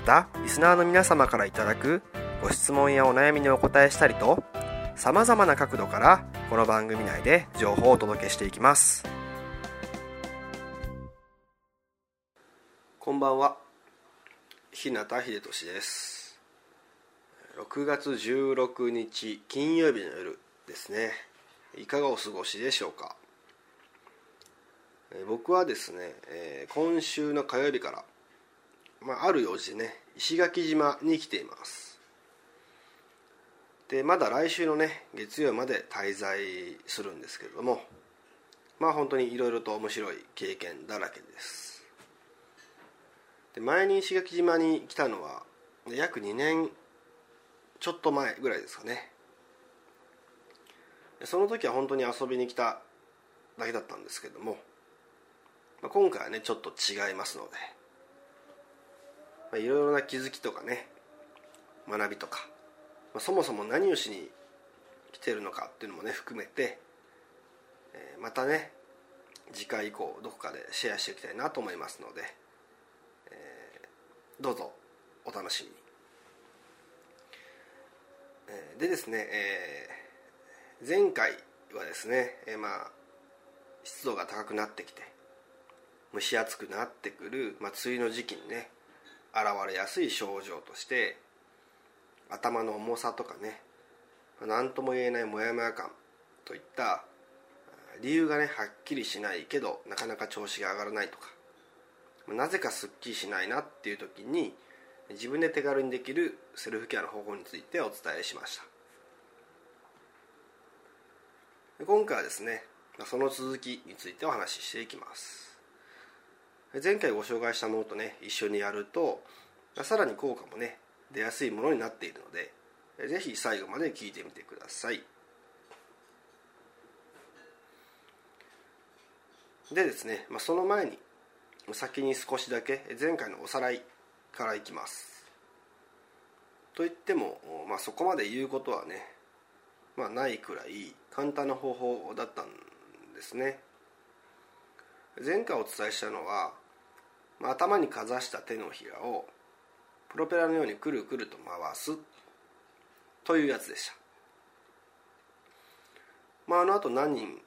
またリスナーの皆様からいただくご質問やお悩みにお答えしたりとさまざまな角度からこの番組内で情報をお届けしていきます。こんばんは。日向秀俊です。6月16日金曜日の夜ですね。いかがお過ごしでしょうか。僕はですね今週の火曜日から、まあ、ある用事でね石垣島に来ています。でまだ来週のね月曜まで滞在するんですけれどもまあ本当にいろいろと面白い経験だらけです。で前に石垣島に来たのは約2年ちょっと前ぐらいですかね。その時は本当に遊びに来ただけだったんですけども今回はねちょっと違いますので。まあいろいろな気づきとかね学びとかまあそもそも何をしに来てるのかっていうのもね含めてまたね次回以降どこかでシェアしていきたいなと思いますのでどうぞお楽しみに。でですね前回はですねまあ湿度が高くなってきて蒸し暑くなってくる、まあ、梅雨の時期にね現れやすい症状として頭の重さとかね何とも言えないモヤモヤ感といった理由がねはっきりしないけどなかなか調子が上がらないとかなぜかすっきりしないなっていう時に自分で手軽にできるセルフケアの方法についてお伝えしました。今回はですねその続きについてお話ししていきます。前回ご紹介したものとね一緒にやるとさらに効果もね出やすいものになっているので是非最後まで聞いてみてください。でですね、まあ、その前に先に少しだけ前回のおさらいからいきます。といっても、まあ、そこまで言うことはね、まあ、ないくらい簡単な方法だったんですね。前回お伝えしたのは、頭にかざした手のひらをプロペラのようにくるくると回す。というやつでした。まああのあと何人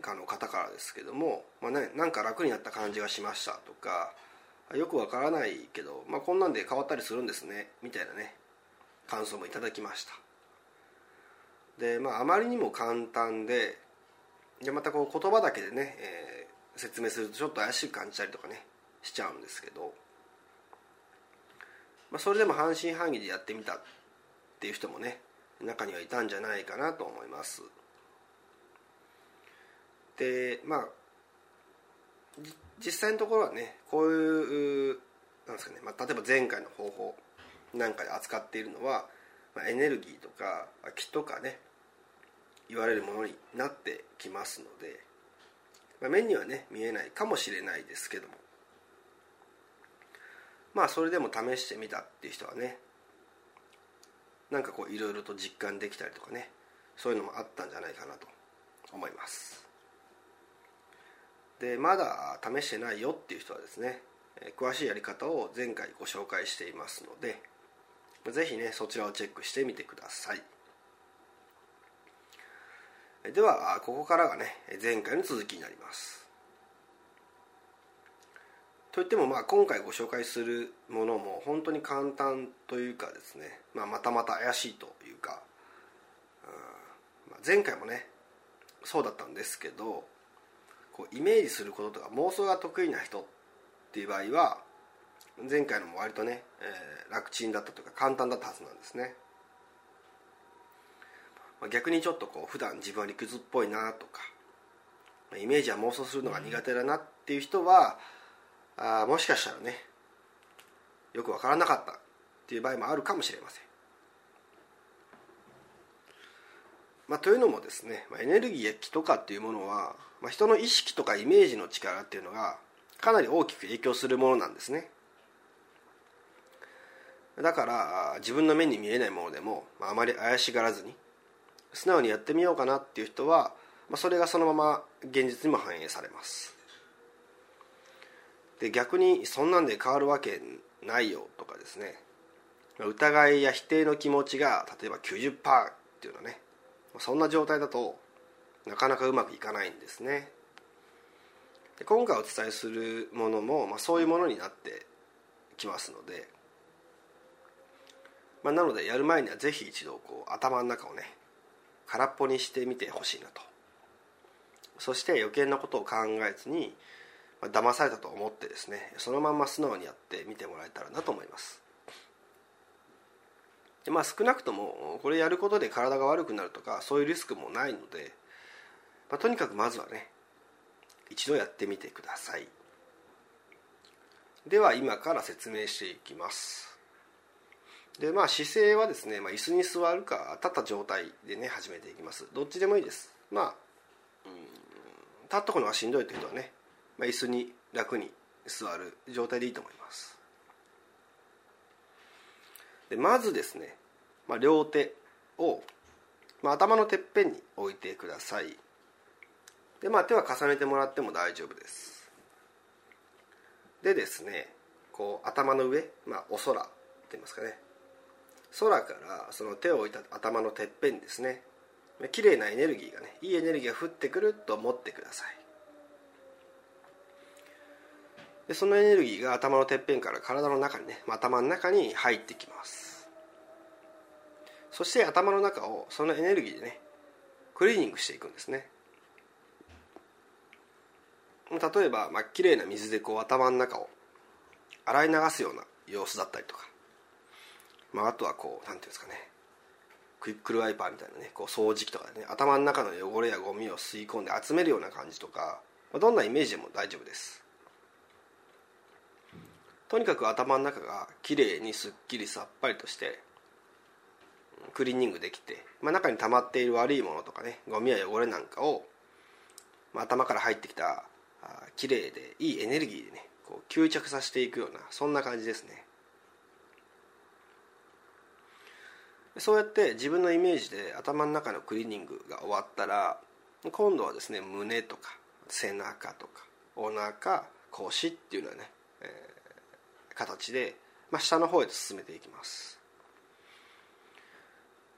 かの方からですけども、まあね、なんか楽になった感じがしましたとかよくわからないけど、まあ、こんなんで変わったりするんですねみたいなね感想もいただきました。でまああまりにも簡単ででまたこう言葉だけでね、えー、説明するとちょっと怪しく感じたりとかねしちゃうんですけどまあ、それでも半信半疑でやってみたっていう人もね中にはいたんじゃないかなと思います。でまあ実際のところはねこういうなんですかね、まあ、例えば前回の方法なんかで扱っているのは、まあ、エネルギーとか気とかね言われるものになってきますので、まあ、目にはね見えないかもしれないですけども。まあそれでも試してみたっていう人はねなんかこういろいろと実感できたりとかねそういうのもあったんじゃないかなと思います。でまだ試してないよっていう人はですね詳しいやり方を前回ご紹介していますので是非ねそちらをチェックしてみてください。ではここからがね前回の続きになります。といってもまあ今回ご紹介するものも本当に簡単というかですね、まあ、またまた怪しいというか、うんまあ、前回もねそうだったんですけどこうイメージすることとか妄想が得意な人っていう場合は前回のも割とね、えー、楽ちんだったというか簡単だったはずなんですね、まあ、逆にちょっとこう普段自分は理屈っぽいなとかイメージは妄想するのが苦手だなっていう人は、あもしかしたらねよく分からなかったっていう場合もあるかもしれません。まあ、というのもですね、まあ、エネルギーや気とかっていうものは、まあ、人の意識とかイメージの力っていうのがかなり大きく影響するものなんですねだから自分の目に見えないものでも、まあ、まり怪しがらずに素直にやってみようかなっていう人は、まあ、それがそのまま現実にも反映されますで逆にそんなんで変わるわけないよとかですね。疑いや否定の気持ちが例えば90%っていうのはねそんな状態だとなかなかうまくいかないんですね。で今回お伝えするものも、まあ、そういうものになってきますので、まあ、なのでやる前にはぜひ一度こう頭の中をね空っぽにしてみてほしいなと。そして余計なことを考えずに騙されたと思ってですねそのまんま素直にやってみてもらえたらなと思います。でまあ少なくともこれやることで体が悪くなるとかそういうリスクもないので、まあ、とにかくまずはね一度やってみてください。では今から説明していきます。でまあ姿勢はですね、まあ、椅子に座るか立った状態でね始めていきます。どっちでもいいです。まあ、立っとくのがしんどいって人はねまあ、椅子に楽に座る状態でいいと思います。でまずですね、まあ、両手を、まあ、頭のてっぺんに置いてください。でまあ手は重ねてもらっても大丈夫です。でですねこう頭の上、まあ、お空って言いますかね。空からその手を置いた頭のてっぺんですね。綺麗なエネルギーがねいいエネルギーが降ってくると思ってください。でそのエネルギーが頭のてっぺんから体の中にね頭の中に入ってきます。そして頭の中をそのエネルギーでねクリーニングしていくんですね。例えば、まあ綺麗な水でこう頭の中を洗い流すような様子だったりとか、まあ、あとはこうなんていうんですかね。クイックルワイパーみたいなねこう掃除機とかでね頭の中の汚れやゴミを吸い込んで集めるような感じとか、まあ、どんなイメージでも大丈夫です。とにかく頭の中がきれいにすっきりさっぱりとしてクリーニングできて、まあ、中に溜まっている悪いものとかねゴミや汚れなんかを、まあ、頭から入ってきたきれいでいいエネルギーでねこう吸着させていくようなそんな感じですね。そうやって自分のイメージで頭の中のクリーニングが終わったら今度はですね胸とか背中とかお腹腰っていうのはね、えー形で、まあ、下の方へと進めていきます。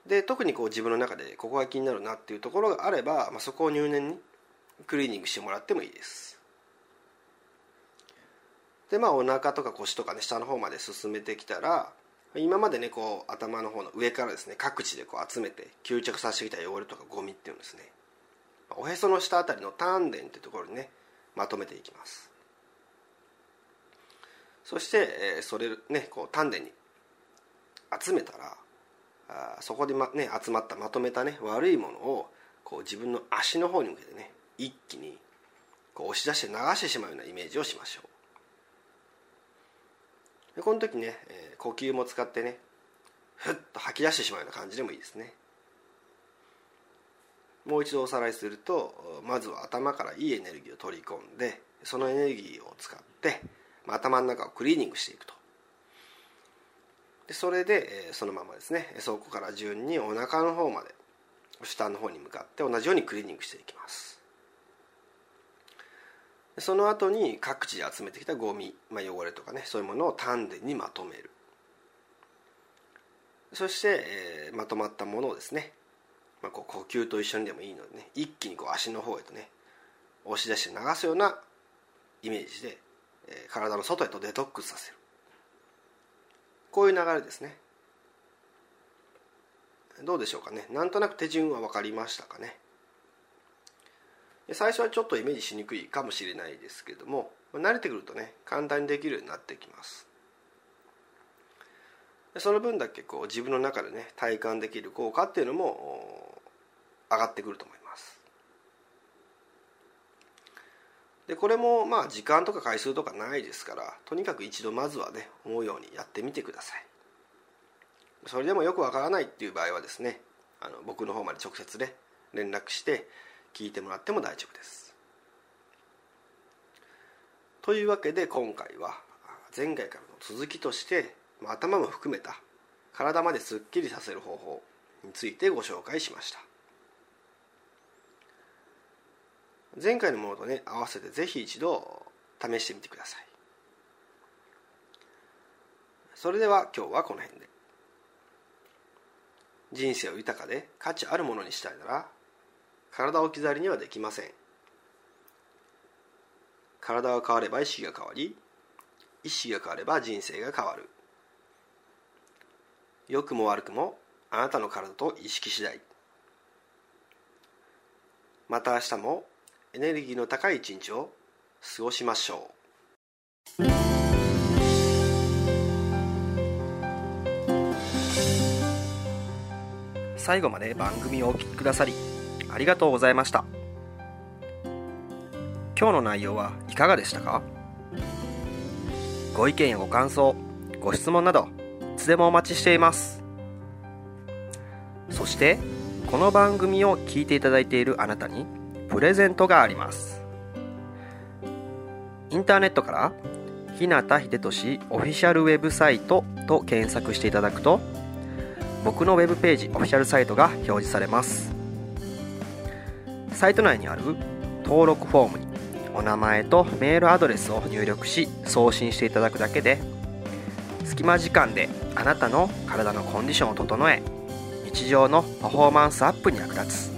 で特にこう自分の中でここが気になるなっていうところがあれば、まあ、そこを入念にクリーニングしてもらってもいいです。でまあお腹とか腰とかね下の方まで進めてきたら今までねこう頭の方の上からですね各地でこう集めて吸着させてきた汚れとかゴミっていうんですね。おへその下あたりの丹田っていうところにねまとめていきます。そして、えそれねこう丹田に集めたらあそこで、まね、集まったまとめたね悪いものをこう自分の足の方に向けてね一気にこう押し出して流してしまうようなイメージをしましょう。でこの時ね、え呼吸も使ってねふっと吐き出してしまうような感じでもいいですね。もう一度おさらいするとまずは頭からいいエネルギーを取り込んでそのエネルギーを使って頭の中をクリーニングしていくと。でそれでそのままですね。そこから順にお腹の方まで下の方に向かって同じようにクリーニングしていきます。その後に各地で集めてきたゴミ、まあ、汚れとかねそういうものを丹田にまとめる。そして、えー、まとまったものをですね、まあ、こう呼吸と一緒にでもいいのでね一気にこう足の方へとね押し出して流すようなイメージで体の外へとデトックスさせる。こういう流れですね。どうでしょうかね。なんとなく手順は分かりましたかね。最初はちょっとイメージしにくいかもしれないですけども慣れてくるとね簡単にできるようになってきます。その分だけこう自分の中でね体感できる効果っていうのも上がってくると思います。でこれもまあ時間とか回数とかないですからとにかく一度まずはね思うようにやってみてください。それでもよくわからないっていう場合はですねあの僕の方まで直接ね連絡して聞いてもらっても大丈夫です。というわけで今回は前回からの続きとして頭も含めた体まですっきりさせる方法についてご紹介しました。前回のものとね合わせてぜひ一度試してみてください。それでは今日はこの辺で。人生を豊かで価値あるものにしたいなら体を置き去りにはできません。体が変われば意識が変わり意識が変われば人生が変わる。良くも悪くもあなたの体と意識次第。また明日もエネルギーの高い一日を過ごしましょう。最後まで番組をお聴きくださりありがとうございました。今日の内容はいかがでしたか？ご意見やご感想ご質問などいつでもお待ちしています。そしてこの番組を聞いていただいているあなたにプレゼントがあります。インターネットから日向秀俊オフィシャルウェブサイトと検索していただくと僕のウェブページオフィシャルサイトが表示されます。サイト内にある登録フォームにお名前とメールアドレスを入力し送信していただくだけで隙間時間であなたの体のコンディションを整え日常のパフォーマンスアップに役立つ。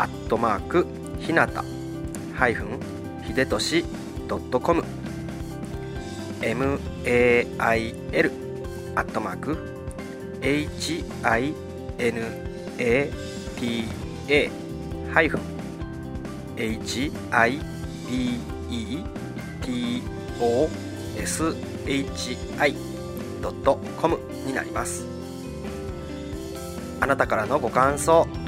アットマークひなたハイフンひでとしドットコム。mail アットマーク hinata ハイフン hibetoshi.com になりますあなたからのご感想